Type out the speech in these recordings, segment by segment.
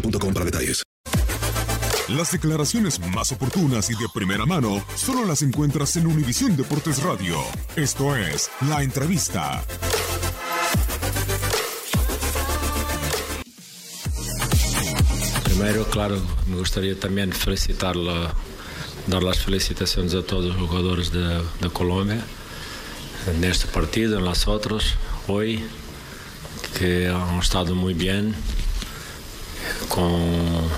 boostmobile.com para detalles. Las declaraciones más oportunas y de primera mano solo las encuentras en Univisión Deportes Radio. Esto es La Entrevista. Primeiro, claro, me gostaria também de felicitar dar as felicitações a todos os jogadores da, da Colômbia neste partido, em las outros, hoje, que han estado muito bem, com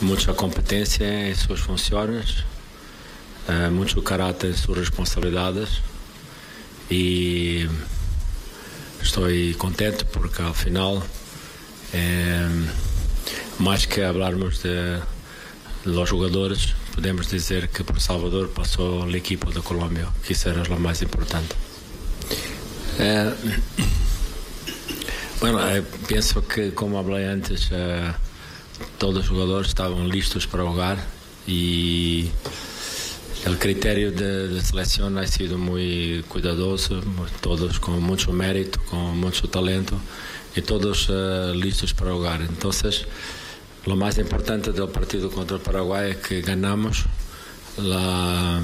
muita competência em suas funções, eh, muito caráter em suas responsabilidades e estou contente porque ao final eh, mais que falarmos de jogadores, podemos dizer que por Salvador passou a equipa da Colômbia, que isso era o mais importante. Eh, bueno, eh, penso que, como falei antes, eh, todos os jogadores estavam listos para jogar e o critério de, de seleção ha sido muito cuidadoso, todos com muito mérito, com muito talento e todos eh, listos para jogar. Então, lo más importante del partido contra el Paraguay es que ganamos la,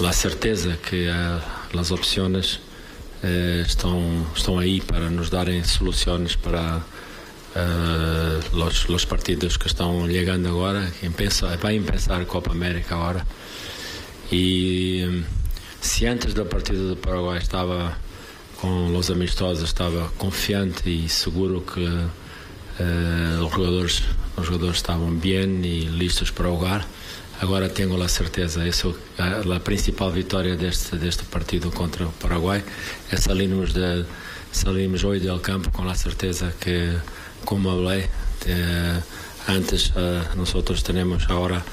la certeza que las opciones eh, estão, estão aí para nos darem soluções para eh, uh, os, os partidos que estão chegando agora, é em pensar, vai pensar Copa América agora. E se antes da partida do Paraguai estava com os amistosos, estava confiante e seguro que uh, os, jogadores, os jogadores estavam bem e listos para jogar, Agora tenho a certeza, essa a, a principal vitória deste, deste partido contra o Paraguai. É salimos, de, salimos hoje do campo com a certeza que, como falei, eh, antes eh, nós temos agora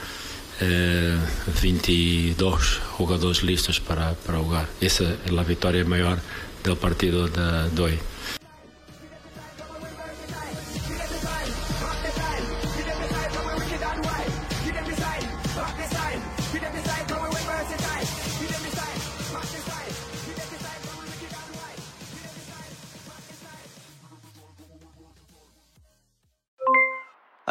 eh, 22 jogadores listos para, para jogar. Essa é a vitória maior do partido de, de hoje.